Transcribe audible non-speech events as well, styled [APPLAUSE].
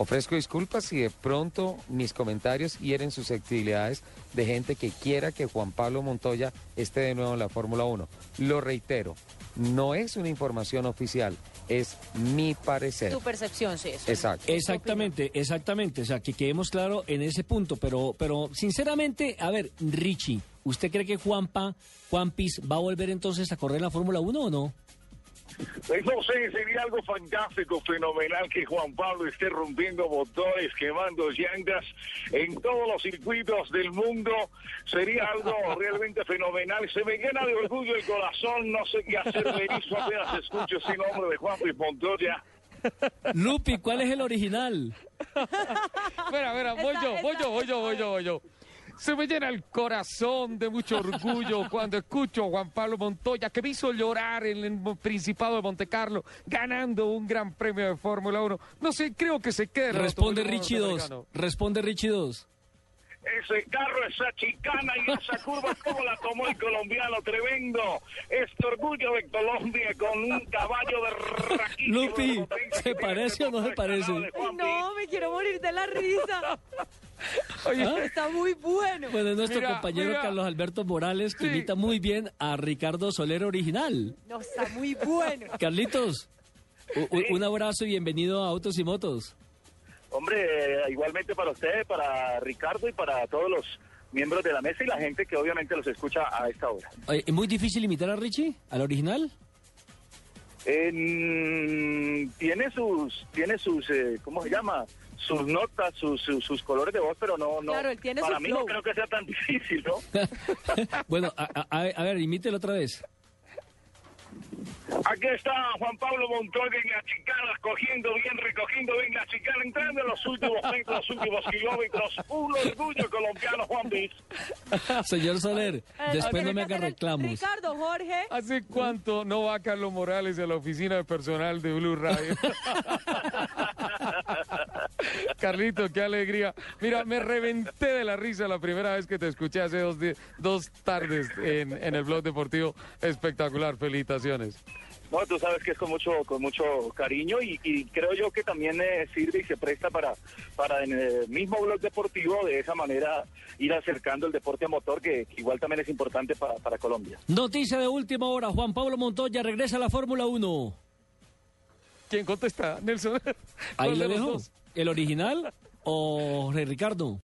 Ofrezco disculpas si de pronto mis comentarios hieren susceptibilidades de gente que quiera que Juan Pablo Montoya esté de nuevo en la Fórmula 1. Lo reitero, no es una información oficial, es mi parecer. Tu percepción, sí. Eso. Exacto. Exactamente, exactamente. O sea, que quedemos claro en ese punto. Pero, pero sinceramente, a ver, Richie, ¿usted cree que Juanpa, Juanpis, va a volver entonces a correr la Fórmula 1 o no? No sé, sería algo fantástico, fenomenal que Juan Pablo esté rompiendo motores, quemando llantas en todos los circuitos del mundo. Sería algo realmente fenomenal. Se me llena de orgullo el corazón. No sé qué hacer, Berizzo, apenas escucho ese nombre de Juan Luis Montoya. Lupi, ¿cuál es el original? Espera, espera, voy yo, voy yo, voy yo, voy yo, voy yo. Se me llena el corazón de mucho orgullo [LAUGHS] cuando escucho a Juan Pablo Montoya, que me hizo llorar en el Principado de Montecarlo, ganando un gran premio de Fórmula 1. No sé, creo que se quede. Responde Richie 2. Americano. Responde Richie 2. Ese carro, esa chicana y esa curva, ¿cómo la tomó el colombiano? Tremendo. Este orgullo de Colombia con un caballo de Lupi, ¿se parece o no se parece? no, quiero morir de la risa. [LAUGHS] Oye, Está muy bueno. Bueno, es nuestro Mira, compañero mira. Carlos Alberto Morales, que Sí. imita muy bien a Ricardo Soler original. No, está muy bueno. [LAUGHS] Carlitos, un abrazo y bienvenido a Autos y Motos. Hombre, eh, igualmente para usted, para Ricardo y para todos los miembros de la mesa y la gente que obviamente los escucha a esta hora. Oye, ¿Es muy difícil imitar a Richie, al original? Eh, tiene sus, tiene sus, eh, ¿cómo se llama? Sus notas, sus, sus, sus colores de voz, pero no, no. Claro, él tiene para su mí flow. no creo que sea tan [LAUGHS] difícil, ¿no? bueno, a, a- a- a ver, imítelo otra vez. Aquí está Juan Pablo Montoya en la chicana, cogiendo bien, recogiendo bien la chicana, entrando en los últimos metros, los últimos kilómetros. Un orgullo colombiano, Juan Luis. [LAUGHS] Señor Soler, después no me que haga reclamos. Ricardo, Jorge. ¿Hace cuánto no va Carlos Morales a la oficina de personal de Blue Radio? [LAUGHS] Carlito, qué alegría. Mira, me reventé de la risa la primera vez que te escuché hace dos, dos tardes en, en el blog deportivo. Espectacular, felicitaciones. No, tú sabes que es con mucho, con mucho cariño y, y creo yo que también eh, sirve y se presta para, para en el mismo blog deportivo de esa manera ir acercando el deporte a motor que, que igual también es importante para, para Colombia. Noticia de última hora, Juan Pablo Montoya regresa a la Fórmula 1. ¿Quién contesta? Nelson. Ahí ¿Cuál le de los dejo. dos? ¿El original o Ricardo?